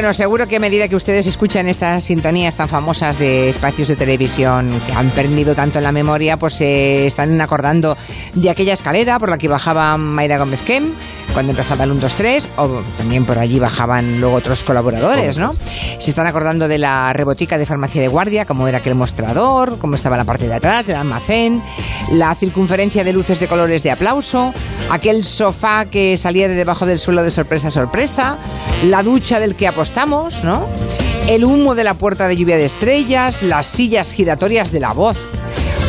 Bueno, seguro que a medida que ustedes escuchan estas sintonías tan famosas de espacios de televisión que han perdido tanto en la memoria, pues se están acordando de aquella escalera por la que bajaba Mayra Gómez Kem cuando empezaba el 1, 2, 3, o también por allí bajaban luego otros colaboradores, ¿no? Se están acordando de la rebotica de farmacia de guardia, cómo era aquel mostrador, cómo estaba la parte de atrás, el almacén, la circunferencia de luces de colores de aplauso, aquel sofá que salía de debajo del suelo de sorpresa a sorpresa, la ducha del que apostamos, ¿no? El humo de la puerta de lluvia de estrellas, las sillas giratorias de la voz.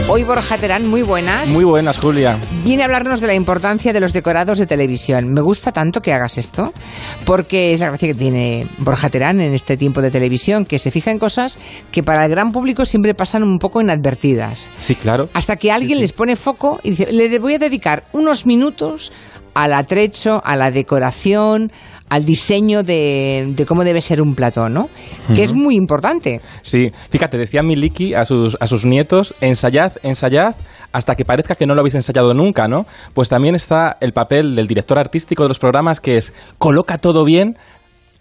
Hoy Borja Terán, muy buenas. Muy buenas, Julia. Viene a hablarnos de la importancia de los decorados de televisión. Me gusta tanto que hagas esto, porque es la gracia que tiene Borja Terán en este tiempo de televisión, que se fija en cosas que para el gran público siempre pasan un poco inadvertidas. Sí, claro. Hasta que alguien les pone foco y dice, le voy a dedicar unos minutos al atrecho, a la decoración, al diseño de, cómo debe ser un plató, ¿no? Que es muy importante. Sí, fíjate, decía Miliki a sus, a sus nietos, ensayad, ensayad, hasta que parezca que no lo habéis ensayado nunca, ¿no? Pues también está el papel del director artístico de los programas, que es, coloca todo bien,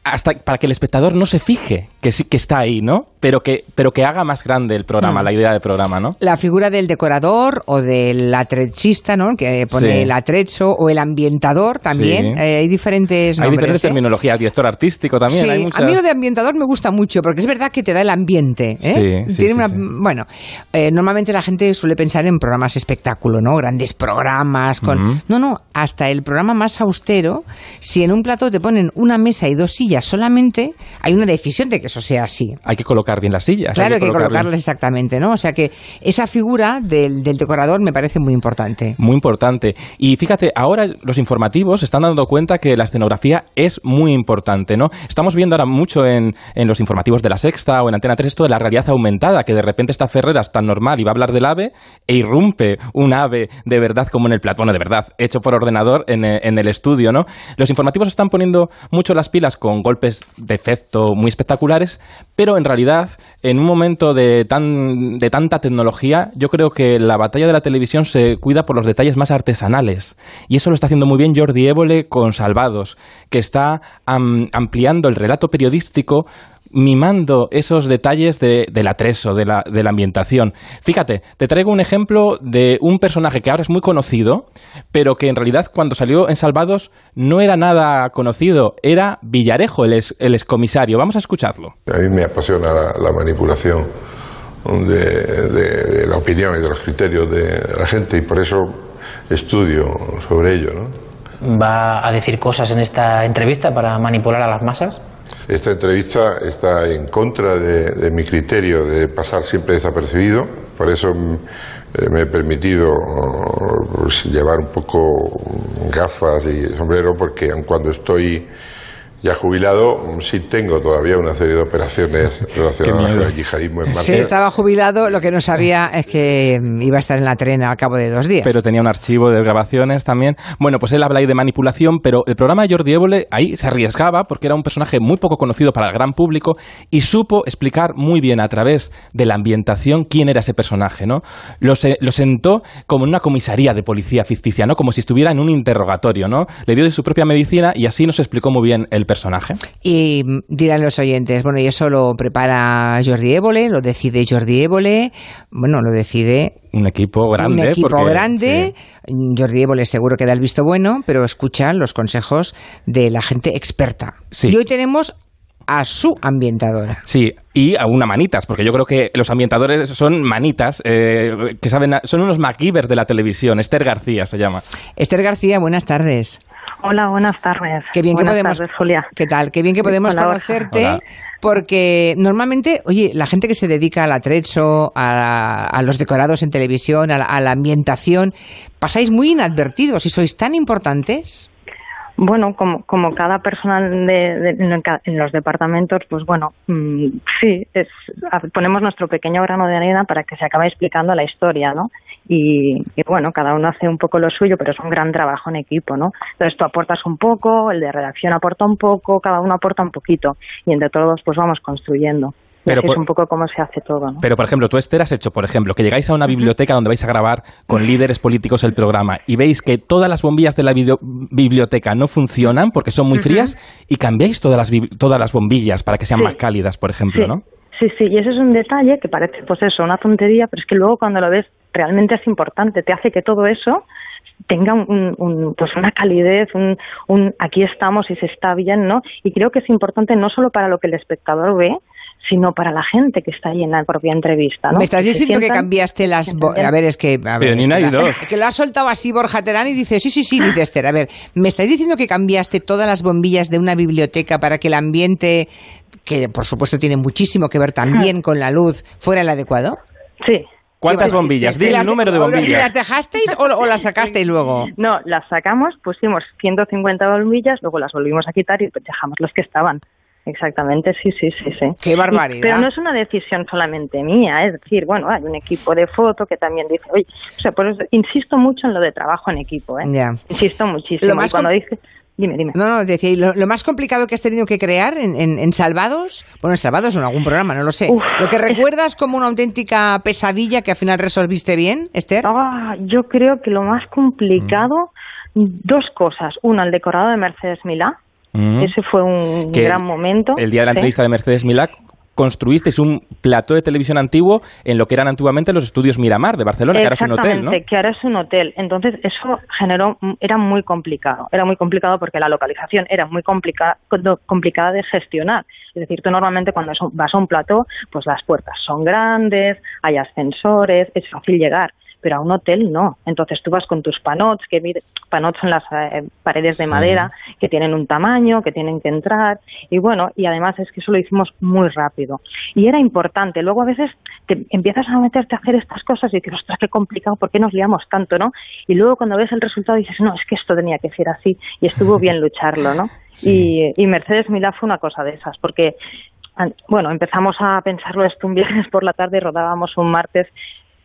hasta para que el espectador no se fije que sí que está ahí, ¿no? Pero que, pero que haga más grande el programa, mm. la idea del programa, ¿no? La figura del decorador o del atrechista, ¿no? Que pone el atrecho o el ambientador también. Eh, hay diferentes nombres. Hay diferentes ¿eh? terminologías, director artístico también. Sí, a mí lo de ambientador me gusta mucho porque es verdad que te da el ambiente. ¿eh? Sí, Tiene una, Bueno, eh, normalmente la gente suele pensar en programas espectáculo, ¿no? Grandes programas con... No, no, hasta el programa más austero, si en un plato te ponen una mesa y dos sillas solamente, hay una decisión de que eso sea así. Hay que colocar bien las sillas. Claro, hay que, colocarlas exactamente, ¿no? O sea que esa figura del, decorador me parece muy importante. Muy importante. Y fíjate, ahora los informativos están dando cuenta que la escenografía es muy importante, ¿no? Estamos viendo ahora mucho en, en los informativos de la Sexta o en Antena 3 esto de la realidad aumentada, que de repente esta Ferreras tan normal y va a hablar del ave e irrumpe un ave de verdad como en el plato, bueno, de verdad, hecho por ordenador en, en el estudio, ¿no? Los informativos están poniendo mucho las pilas con golpes de efecto muy espectaculares, pero en realidad, en un momento de, tan, de tanta tecnología, yo creo que la batalla de la televisión se cuida por los detalles más artesanales. Y eso lo está haciendo muy bien Jordi Évole con Salvados, que está ampliando el relato periodístico mimando esos detalles de, del atreso, de la, de la ambientación. Fíjate, te traigo un ejemplo de un personaje que ahora es muy conocido, pero que en realidad cuando salió en Salvados no era nada conocido, era Villarejo, el, el excomisario. Vamos a escucharlo. A mí me apasiona la, manipulación de, la opinión y de los criterios de la gente y por eso estudio sobre ello. ¿Va a decir cosas en esta entrevista para manipular a las masas? Esta entrevista está en contra de, mi criterio de pasar siempre desapercibido, por eso mm, eh, me he permitido pues, llevar un poco gafas y sombrero, porque cuando estoy ya jubilado, sí tengo todavía una serie de operaciones relacionadas con el yihadismo en Sí, estaba jubilado, lo que no sabía es que mm, iba a estar en la tren al cabo de dos días. Pero tenía un archivo de grabaciones también. Bueno, pues él habla ahí de manipulación, pero el programa de Jordi Évole ahí se arriesgaba porque era un personaje muy poco conocido para el gran público y supo explicar muy bien a través de la ambientación quién era ese personaje, ¿no? Lo, lo sentó como en una comisaría de policía ficticia, ¿no? Como si estuviera en un interrogatorio, ¿no? Le dio de su propia medicina y así nos explicó muy bien el personaje. Y dirán los oyentes, bueno, y eso lo prepara Jordi Évole, lo decide Jordi Évole, bueno, lo decide un equipo grande. Un equipo grande. Jordi Évole seguro que da el visto bueno, pero escucha los consejos de la gente experta. Y hoy tenemos a su ambientadora. Sí, y a una manitas, porque yo creo que los ambientadores son manitas, eh, que saben, son unos MacGyvers de la televisión. Esther García se llama. Esther García, buenas tardes. Hola, buenas tardes. Qué bien que podemos, tardes, Julia. ¿Qué tal? Qué bien que podemos conocerte, porque normalmente, oye, la gente que se dedica al atrecho, a, los decorados en televisión, a la ambientación, pasáis muy inadvertidos y sois tan importantes. Bueno, como, como cada personal de, en los departamentos, pues bueno, mm, sí, es, ponemos nuestro pequeño grano de arena para que se acabe explicando la historia, ¿no? Y, bueno, cada uno hace un poco lo suyo, pero es un gran trabajo en equipo, ¿no? Entonces tú aportas un poco, el de redacción aporta un poco, cada uno aporta un poquito y entre todos pues vamos construyendo. Pero es un poco cómo se hace todo. ¿no? Pero, por ejemplo, tú, Esther, has hecho, por ejemplo, que llegáis a una biblioteca donde vais a grabar con líderes políticos el programa y veis que todas las bombillas de la biblioteca no funcionan porque son muy frías y cambiáis todas las, todas las bombillas para que sean más cálidas, por ejemplo, ¿no? Sí, sí, y ese es un detalle que parece, pues eso, una tontería, pero es que luego cuando lo ves realmente es importante, te hace que todo eso tenga un, pues una calidez, un, un aquí estamos y se está bien, ¿no? Y creo que es importante no solo para lo que el espectador ve, sino para la gente que está ahí en la propia entrevista. ¿no? Me estás diciendo que cambiaste las... A ver, es que... A ver, Que lo ha soltado así Borja Terán y dice, sí, sí, sí, dice Esther. A ver, ¿me estáis diciendo que cambiaste todas las bombillas de una biblioteca para que el ambiente, que por supuesto tiene muchísimo que ver también con la luz, fuera el adecuado? Sí, ¿Cuántas bombillas? Dile el número de bombillas. ¿Las dejasteis o, las sacasteis luego? No, las sacamos, pusimos 150 bombillas, luego las volvimos a quitar y dejamos las que estaban. Exactamente, sí, sí, sí, sí. Qué barbaridad. pero no es una decisión solamente mía, es decir, bueno, hay un equipo de foto que también dice, oye, o sea, por eso insisto mucho en lo de trabajo en equipo, ¿eh? Ya. Insisto muchísimo. Lo cuando dice, Dime, dime. No, no, decía, lo, más complicado que has tenido que crear en, en, Salvados? Bueno, en Salvados o en algún programa, no lo sé. ¿Lo que recuerdas como una auténtica pesadilla que al final resolviste bien, Esther? Ah, yo creo que lo más complicado, dos cosas. Una, el decorado de Mercedes Milá. Ese fue un gran momento. El día de la entrevista de Mercedes Milá construisteis un plató de televisión antiguo en lo que eran antiguamente los estudios Miramar de Barcelona, que ahora es un hotel, que ahora es un hotel. Entonces, eso generó, era muy complicado. Era muy complicado porque la localización era muy complicada, complicada de gestionar. Es decir, tú normalmente cuando vas a un plató, pues las puertas son grandes, hay ascensores, es fácil llegar pero a un hotel no. Entonces tú vas con tus panots, que panots son las eh, paredes de madera que tienen un tamaño, que tienen que entrar, y bueno, y además es que eso lo hicimos muy rápido. Y era importante. Luego a veces te empiezas a meterte a hacer estas cosas y dices, ostras, qué complicado, ¿por qué nos liamos tanto, no? Y luego cuando ves el resultado dices, no, es que esto tenía que ser así, y estuvo bien lucharlo, ¿no? Y, y Mercedes Milá fue una cosa de esas, porque bueno, empezamos a pensarlo esto un viernes por la tarde, rodábamos un martes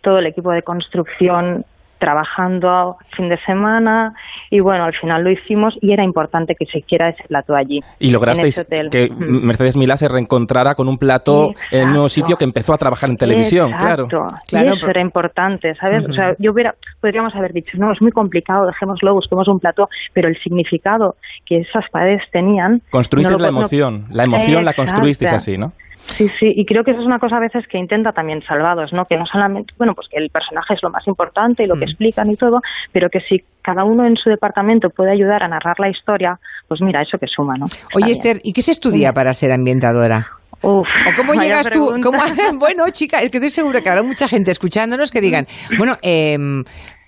todo el equipo de construcción trabajando fin de semana y bueno, al final lo hicimos y era importante que se hiciera ese plato allí. Y lograsteis que Mercedes Milá se reencontrara con un plato en un nuevo sitio que empezó a trabajar en televisión, claro. Claro, eso era importante, ¿sabes? O sea, yo hubiera, podríamos haber dicho, no, es muy complicado, dejémoslo, busquemos un plato, pero el significado que esas paredes tenían... Construiste la emoción, la emoción la construisteis así, ¿no? Sí, sí, y creo que eso es una cosa a veces que intenta también Salvados, ¿no? Que no solamente, bueno, pues que el personaje es lo más importante y lo que mm. explican y todo, pero que si cada uno en su departamento puede ayudar a narrar la historia, pues mira, eso que suma, ¿no? Oye, Esther, ¿y qué se estudia para ser ambientadora? Uf, ¿O cómo llegas tú? bueno, chica, es que estoy segura que habrá mucha gente escuchándonos que digan, bueno, eh,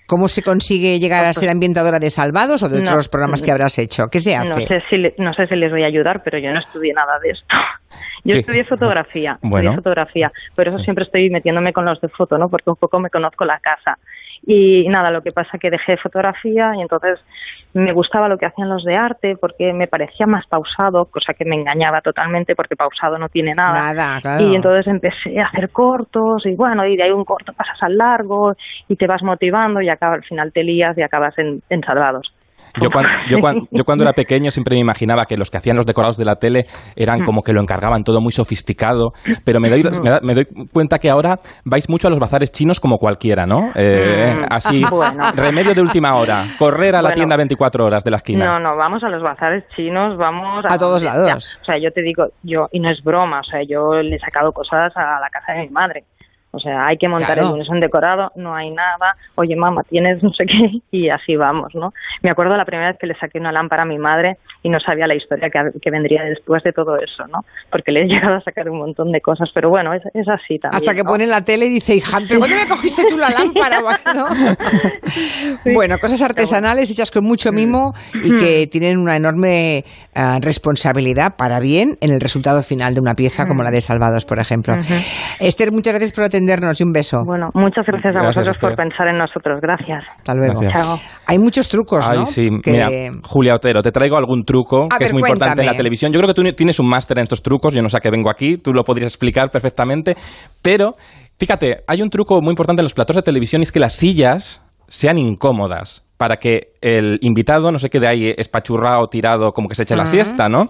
¿Cómo se consigue llegar a ser ambientadora de Salvados o de otros programas que habrás hecho? ¿Qué se hace? No sé, si no sé si les voy a ayudar, pero yo no estudié nada de esto. Yo estudié fotografía, bueno. fotografía, por eso siempre estoy metiéndome con los de foto, ¿no? Porque un poco me conozco la casa. Y nada, lo que pasa que dejé fotografía y entonces me gustaba lo que hacían los de arte porque me parecía más pausado, cosa que me engañaba totalmente porque pausado no tiene nada. Nada, claro. Y entonces empecé a hacer cortos y bueno, y de ahí un corto pasas al largo y te vas motivando y acaba, al final te lías y acabas en, en salvados. Yo cuando, yo, cuando, era pequeño siempre me imaginaba que los que hacían los decorados de la tele eran como que lo encargaban todo muy sofisticado, pero me doy, me, doy cuenta que ahora vais mucho a los bazares chinos como cualquiera, ¿no? Eh, mm. así, remedio de última hora, correr a la tienda 24 horas de la esquina. No, no, vamos a los bazares chinos, vamos a, a todos lados. o sea, yo te digo, yo, y no es broma, o sea, yo le he sacado cosas a la casa de mi madre. O sea, hay que montar el lunes un decorado, no hay nada, oye mamá, tienes no sé qué, y así vamos, ¿no? Me acuerdo la primera vez que le saqué una lámpara a mi madre y no sabía la historia que, vendría después de todo eso, ¿no? Porque le he llegado a sacar un montón de cosas, pero bueno, es, así también. Hasta que pone la tele y dice, hija, ¿pero cuándo me cogiste tú la lámpara? Bueno, cosas artesanales hechas con mucho mimo y que mm. tienen una enorme eh, responsabilidad para bien en el resultado final de una pieza como la de Salvados, por ejemplo. Esther, muchas gracias por atendernos y un beso. Bueno, muchas gracias a vosotros por pensar en nosotros. Gracias. Hasta luego. Hay muchos trucos, ¿no? Ay, sí. Mira, Julia Otero, te traigo algún truco que es muy importante en la televisión. Yo creo que tú tienes un máster en estos trucos. Yo no sé a qué vengo aquí. Tú lo podrías explicar perfectamente. Pero, fíjate, hay un truco muy importante en los platos de televisión y es que las sillas sean incómodas para que el invitado no se quede ahí espachurrado, tirado, como que se eche la siesta, ¿no?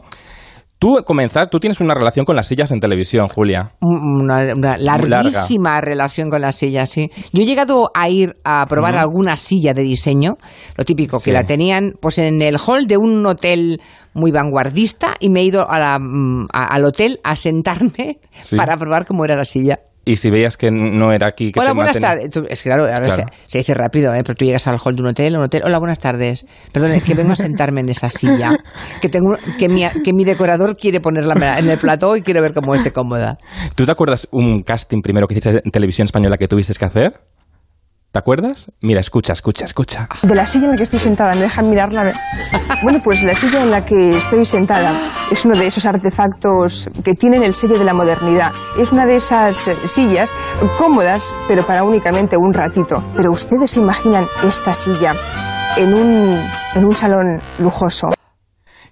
Tú comenzar, tú tienes una relación con las sillas en televisión, Julia. Una, una larguísima relación con las sillas, sí. Yo he llegado a ir a probar alguna silla de diseño, lo típico, Sí. que la tenían pues en el hall de un hotel muy vanguardista y me he ido a la, mm, a- al hotel a sentarme Sí. para probar cómo era la silla. Y si veías que no era aquí, que Hola, buenas tardes. Es que claro, ahora Claro. Se, se dice rápido, ¿eh? pero tú llegas al hall de un hotel, un hotel. Hola, buenas tardes. Perdón, es que vengo a sentarme en esa silla. Que tengo que mi, que mi decorador quiere ponerla en el plató y quiero ver cómo esté cómoda. ¿Tú te acuerdas un casting primero que hiciste en televisión española que tuviste que hacer? ¿Te acuerdas? Mira, escucha, escucha, escucha. De la silla en la que estoy sentada, me dejan mirarla. Bueno, pues la silla en la que estoy sentada es uno de esos artefactos que tienen el sello de la modernidad. Es una de esas eh, sillas cómodas, pero para únicamente un ratito. Pero ustedes imaginan esta silla en un, en un salón lujoso.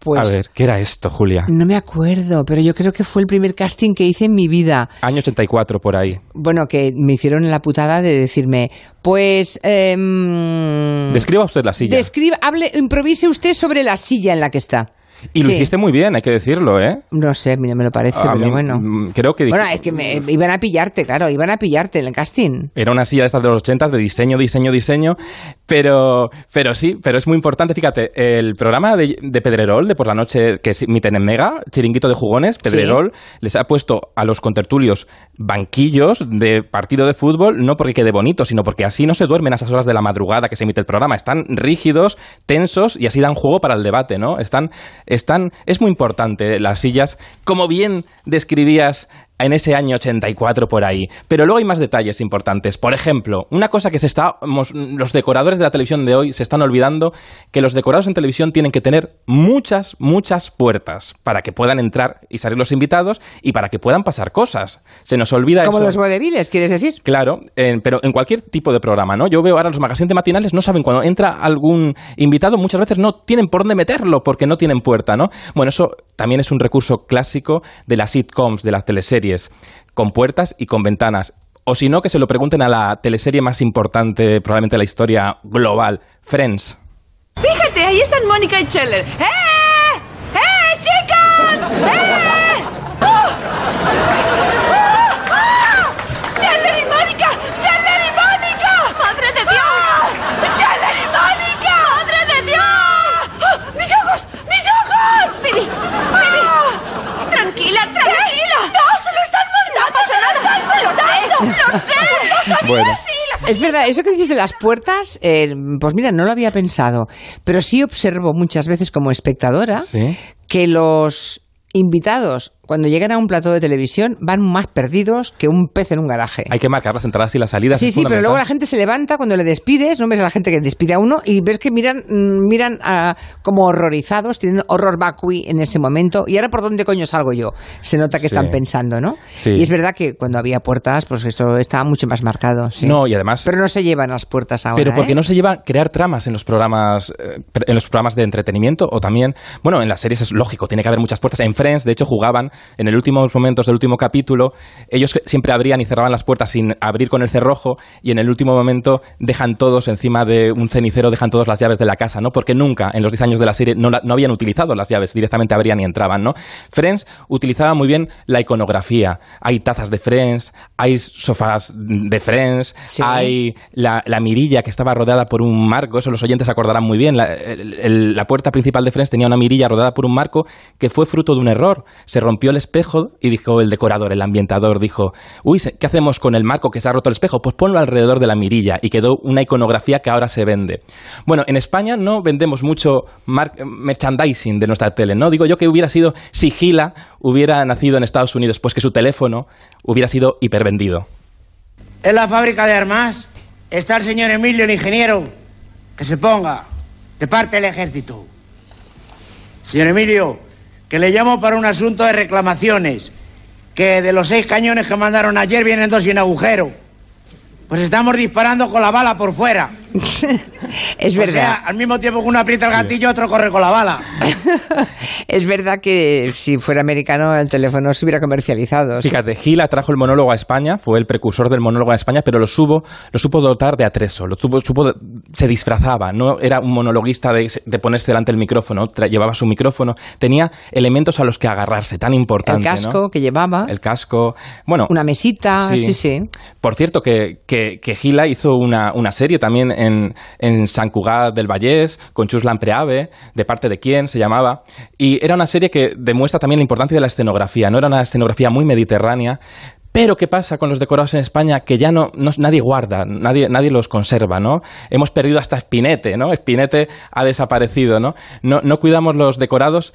Pues A ver, ¿qué era esto, Julia? no me acuerdo, pero yo creo que fue el primer casting que hice en mi vida. Año 84 por ahí. Bueno, que me hicieron la putada de decirme, pues... em, Describa usted la silla. describa- hable, improvise usted sobre la silla en la que está. Y lo Sí. hiciste muy bien, hay que decirlo, ¿eh? No sé, mira, me lo parece, A pero mí, bueno. mm, Creo que Bueno, dijiste- es que me, iban a pillarte, claro, iban a pillarte en el casting. Era una silla de estas de los 80 de diseño, diseño, diseño, pero, pero sí, pero es muy importante. Fíjate, el programa de, de Pedrerol, de por la noche que se emiten en Mega, Chiringuito de Jugones, Pedrerol, les ha puesto a los contertulios banquillos de partido de fútbol, no porque quede bonito, sino porque así no se duermen a esas horas de la madrugada que se emite el programa. Están rígidos, tensos y así dan juego para el debate, ¿no? Están, están, es muy importante las sillas, como bien describías en ese año 84 por ahí. Pero luego hay más detalles importantes. Por ejemplo, una cosa que se está los decoradores de la televisión de hoy se están olvidando que los decorados en televisión tienen que tener muchas muchas puertas para que puedan entrar y salir los invitados y para que puedan pasar cosas. Se nos olvida Como eso. los vodeviles, ¿quieres decir? Claro, en- pero en cualquier tipo de programa, ¿no? Yo veo ahora los magazines matinales, no saben cuando entra algún invitado, muchas veces no tienen por dónde meterlo porque no tienen puerta, ¿no? Bueno, eso también es un recurso clásico de las sitcoms, de las teleseries, con puertas y con ventanas. O si no, que se lo pregunten a la teleserie más importante, probablemente de la historia global, Friends. Fíjate, ahí están Mónica y Scheller. ¡Eh! ¡Eh, chicos! ¡Eh! ¡Oh! ¡Oh! ¡Oh! ¡Scheller y Mónica! ¡Scheller y Mónica! ¡Madre de Dios! ¡Scheller y Mónica! ¡Madre de Dios! ¡Oh! ¡Mis ojos! ¡Mis ojos! ¡Vivi! ¡Vivi! ¡Tranquila, tranquila! ¡No, se lo están montando! ¡No pasa nada! Es verdad, eso que dices de las puertas, eh, pues mira, no lo había pensado, pero sí observo muchas veces como espectadora Sí. que los invitados, cuando llegan a un plató de televisión, van más perdidos que un pez en un garaje. Hay que marcar las entradas y las salidas. Sí, sí, pero luego la gente se levanta cuando le despides, no ves a la gente que despide a uno y ves que miran, mm, miran ah, como horrorizados, tienen horror vacui en ese momento. Y ahora por dónde coño salgo yo? Se nota que Sí. están pensando, ¿no? Sí. Y es verdad que cuando había puertas, pues eso estaba mucho más marcado. sí. No, y además... Pero no se llevan las puertas ahora. Pero porque ¿eh? no se lleva a crear tramas en los programas eh, en los programas de entretenimiento o también, bueno, en las series es lógico, tiene que haber muchas puertas. En Friends, de hecho, jugaban en el últimos momentos del último capítulo, ellos siempre abrían y cerraban las puertas sin abrir con el cerrojo y en el último momento dejan todos encima de un cenicero, dejan todas las llaves de la casa, ¿no? Porque nunca en los 10 años de la serie no, la- no habían utilizado las llaves, directamente abrían y entraban, ¿no? Friends utilizaba muy bien la iconografía. Hay tazas de Friends, hay sofás de Friends, Sí. hay la, la mirilla que estaba rodeada por un marco, eso los oyentes acordarán muy bien. La, el- el- la puerta principal de Friends tenía una mirilla rodeada por un marco que fue fruto de un error. Se rompió el espejo y dijo el decorador, el ambientador, dijo, uy, ¿qué hacemos con el marco que se ha roto el espejo? Pues ponlo alrededor de la mirilla y quedó una iconografía que ahora se vende. Bueno, en España no vendemos mucho merchandising de nuestra tele, ¿no? Digo yo que hubiera sido Sigila, hubiera nacido en Estados Unidos, pues que su teléfono hubiera sido hipervendido. En la fábrica de armas está el señor Emilio, el ingeniero. Que se ponga de parte del ejército. Señor Emilio, que le llamo para un asunto de reclamaciones. Que de los seis cañones que mandaron ayer vienen dos sin agujero. Pues estamos disparando con la bala por fuera. Es O sea, verdad. al mismo tiempo que uno aprieta el gatillo, otro corre con la bala. es verdad que si fuera americano el teléfono se hubiera comercializado. Fíjate, Gila trajo el monólogo a España, fue el precursor del monólogo a España, pero lo supo, lo supo dotar de atrezo, lo supo, supo- se disfrazaba, no era un monologuista de, de ponerse delante del micrófono, tra- llevaba su micrófono, tenía elementos a los que agarrarse, tan El importante. ¿no? casco que llevaba, El casco. Bueno, una mesita, sí, Sí. sí. por cierto, que, que, que Gila hizo una, una serie también en, en Sant Cugat del Vallès, con Chus Lampreave, de parte de quién se llamaba. Y era una serie que demuestra también la importancia de la escenografía. No era una escenografía muy mediterránea. Pero ¿qué pasa con los decorados en España? Que ya no- nadie guarda, nadie, nadie los conserva, ¿no? Hemos perdido hasta Spinete, ¿no? Spinete ha desaparecido, ¿no? No, no cuidamos los decorados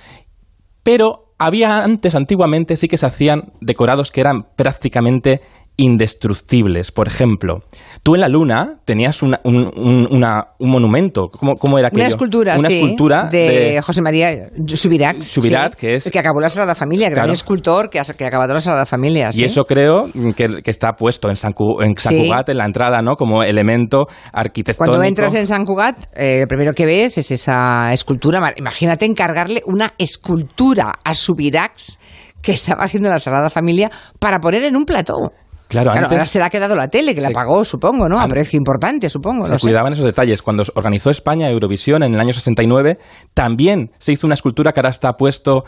pero había antes, antiguamente, sí que se hacían decorados que eran prácticamente indestructibles. Por ejemplo, tú en la luna tenías una- un, un- una- un monumento. ¿Cómo, cómo era aquello? Una escultura, Una sí, escultura de, José María Subirac. Subirac, sí, que es- que acabó la Sagrada Familia, gran Claro. escultor que ha, que ha acabado la Sagrada Familia. Y sí. eso creo que, que está puesto en San, Cu- en San. Cugat, en la entrada, ¿no? Como elemento arquitectónico. Cuando entras en San Cugat, eh, lo primero que ves es esa escultura. Ma- Imagínate encargarle una escultura a Subirax que estaba haciendo la Sagrada Familia para poner en un plató. Claro, Claro, antes ahora se le ha quedado la tele, que la pagó, supongo, ¿no? A precio importante, supongo. se no sé. cuidaban esos detalles. Cuando organizó España Eurovisión en el año 69, también se hizo una escultura que ahora está puesto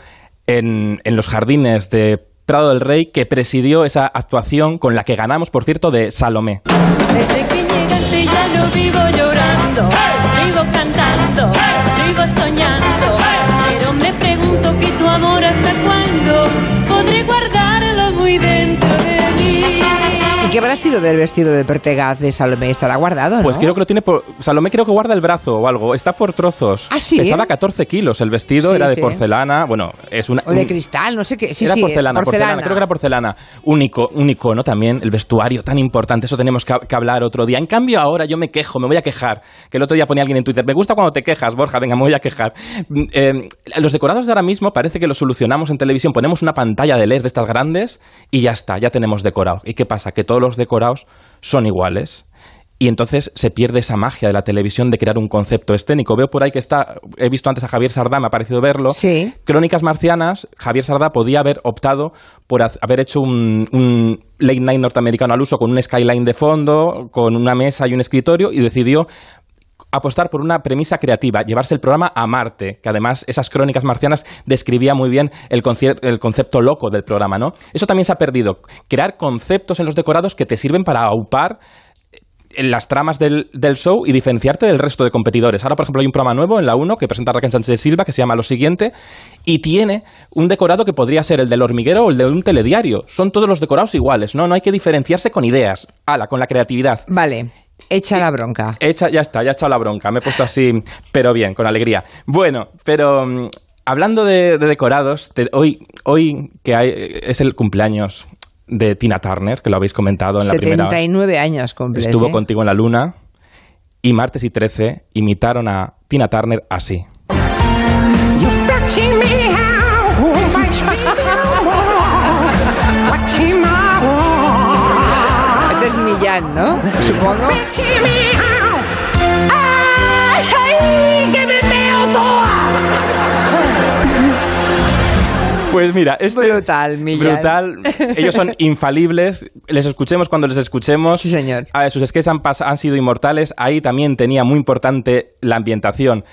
en, en los jardines de Prado del Rey, que presidió esa actuación con la que ganamos, por cierto, de Salomé. Desde que llegaste ya no vivo llorando, vivo cantando, qué habrá sido del vestido de Pertegaz de Salomé? ¿Estará guardado, Pues creo que lo tiene por... Salomé creo que guarda el brazo o algo. Está por trozos. ¿Ah, sí? Pesaba 14 kilos. El vestido Sí, era de sí. porcelana. Bueno, es una... O de un- cristal, no sé qué. Sí, era sí, porcelana, porcelana, creo que era porcelana. Único, único, ¿no? También el vestuario tan importante, eso tenemos que, que hablar otro día. En cambio, ahora yo me quejo, me voy a quejar. Que el otro día ponía alguien en Twitter, me gusta cuando te quejas, Borja, venga, me voy a quejar. Mm, eh, los decorados de ahora mismo parece que los solucionamos en televisión, ponemos una pantalla de LED de estas grandes y ya está, ya tenemos decorado. ¿Y qué pasa? Que todos los decorados son iguales. Y entonces se pierde esa magia de la televisión de crear un concepto escénico. Veo por ahí que está, he visto antes a Javier Sardá, me ha parecido verlo. Sí. Crónicas Marcianas, Javier Sardá podía haber optado por haber hecho un, un late night norteamericano al uso con un skyline de fondo, con una mesa y un escritorio, y decidió apostar por una premisa creativa, llevarse el programa a Marte, que además esas crónicas marcianas describía muy bien el, el concepto loco del programa, ¿no? Eso también se ha perdido. Crear conceptos en los decorados que te sirven para aupar en las tramas del, del show y diferenciarte del resto de competidores. Ahora, por ejemplo, hay un programa nuevo en la 1 que presenta Raquel Sánchez de Silva que se llama Lo Siguiente y tiene un decorado que podría ser el del hormiguero o el de un telediario. Son todos los decorados iguales, ¿no? No hay que diferenciarse con ideas. Ala, con la creatividad. Vale, echa la bronca. Hecha, ya está, ya he echado la bronca. Me he puesto así, pero bien, con alegría. Bueno, pero mm, hablando de, de decorados, te- hoy, hoy que hay, es el cumpleaños de Tina Turner, que lo habéis comentado en la primera. 79 años cumples, Estuvo ¿eh? contigo en la luna y martes y 13 imitaron a Tina Turner así. Es Millán, ¿no? Supongo. Pues mira, este Brutal, Millán. brutal. Ellos son infalibles. Les escuchemos cuando les escuchemos. Sí, señor. A ver, sus sketches han sido inmortales. Ahí también tenía muy importante la ambientación.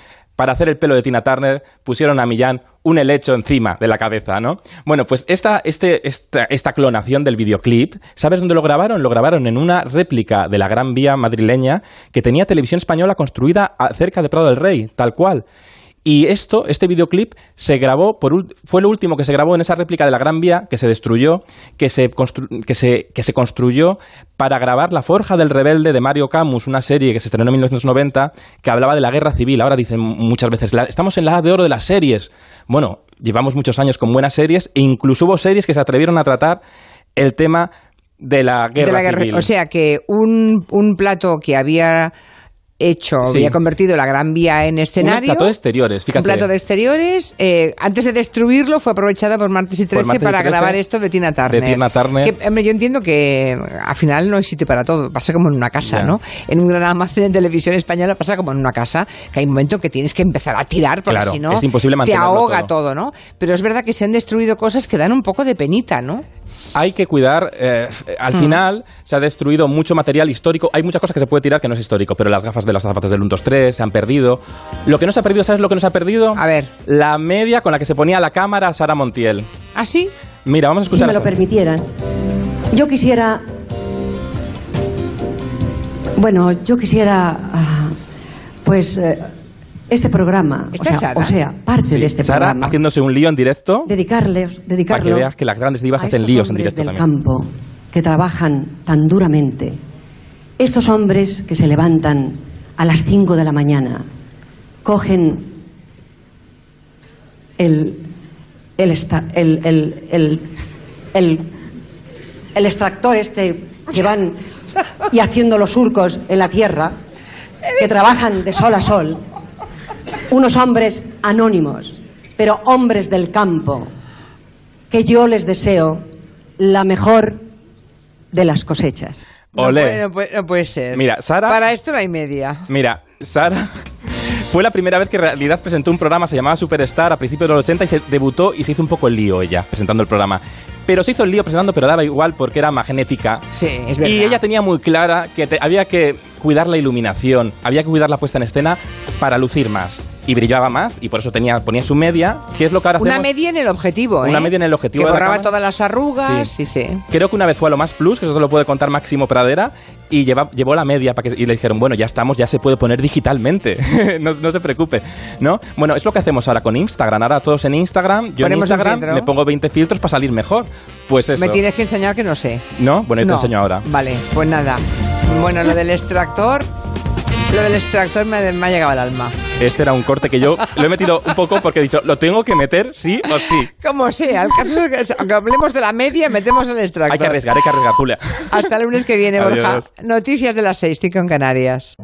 Para hacer el pelo de Tina Turner pusieron a Millán un helecho encima de la cabeza, ¿no? Bueno, pues esta, este, esta, esta clonación del videoclip, ¿sabes dónde lo grabaron? Lo grabaron en una réplica de la Gran Vía madrileña que tenía televisión española construida cerca de Prado del Rey, tal cual. Y esto, este videoclip, se grabó, por, fue lo último que se grabó en esa réplica de la Gran Vía, que se destruyó, que se, constru- que se, que se construyó para grabar La Forja del Rebelde de Mario Camus, una serie que se estrenó en 1990, que hablaba de la guerra civil. Ahora dicen muchas veces, "La- estamos en la edad de oro de las series. Bueno, llevamos muchos años con buenas series, e incluso hubo series que se atrevieron a tratar el tema de la guerra, de la guerra. civil. O sea que un, un plato que había hecho, Sí. había convertido la Gran Vía en Un escenario. plato de exteriores, fíjate. Un plato de exteriores. eh, antes de destruirlo, fue aprovechada por Martes y 13 Martes y para 13, grabar esto de Tina Turner. de Tina Turner. Que, hombre, yo entiendo que al final no hay sitio para todo. Pasa como en una casa. ¿no? En un gran almacén de televisión española pasa como en una casa, que hay un momento que tienes que empezar a tirar, porque Claro, si no, es imposible te ahoga todo. todo. ¿no? Pero es verdad que se han destruido cosas que dan un poco de penita, ¿no? hay que cuidar. eh, al Mm. final se ha destruido mucho material histórico. Hay muchas cosas que se puede tirar que no es histórico, pero las gafas de las zapatas del 1, 2, 3 se han perdido. Lo que no se ha perdido, ¿sabes lo que no se ha perdido? A ver. La media con la que se ponía la cámara Sara Montiel. ¿Ah, sí? Mira, vamos a si escuchar. me lo permitieran. Yo quisiera. Bueno, yo quisiera. ah, pues. eh, este programa. O ¿Esta sea, es Sara? o sea, parte Sí, de este Sara programa. haciéndose un lío en directo. Dedicarle, dedicarlo Para que veas que las grandes divas hacen líos en hombres directo del también. campo que trabajan tan duramente. Estos hombres que se levantan a las 5 de la mañana, cogen el, el, el, el- el extractor este que van y haciendo los surcos en la tierra, que trabajan de sol a sol, unos hombres anónimos, pero hombres del campo, que yo les deseo la mejor de las cosechas. No Olé. puede, no puede- no puede ser. Mira, Sara- Para esto no hay media. Mira, Sara fue la primera vez que en realidad presentó un programa, se llamaba Superstar, a principios de los 80 y se debutó y se hizo un poco el lío ella, presentando el programa. Pero se hizo el lío presentando, pero daba igual porque era magnética. Sí, es verdad. Y ella tenía muy clara que te- había que cuidar la iluminación, había que cuidar la puesta en escena para lucir más. Y brillaba más, y por eso tenía, ponía su media, que es lo que ahora Una hacemos. media en el objetivo, ¿eh? Una media en el objetivo Que de borraba todas las arrugas, sí, sí. Creo que una vez fue a lo más plus, que eso te lo puede contar Máximo Pradera, y lleva- llevó la media para que, y le dijeron, bueno, ya estamos, ya se puede poner digitalmente, no, no se preocupe, ¿no? Bueno, es lo que hacemos ahora con Instagram, ahora todos en Instagram, yo en Instagram me pongo 20 filtros para salir mejor, pues eso, Me tienes que enseñar que no sé. ¿no? Bueno, yo No. te enseño ahora. Vale, pues nada. Bueno, lo del extractor, lo del extractor me, me ha llegado al alma. Este era un corte que yo lo he metido un poco porque he dicho, lo tengo que meter sí o sí. Como sea, el caso es que aunque hablemos de la media, metemos el extractor. Hay que arriesgar, hay que arriesgar, Julia. Hasta el lunes que viene, Borja. Noticias de las seis, cinco en Canarias.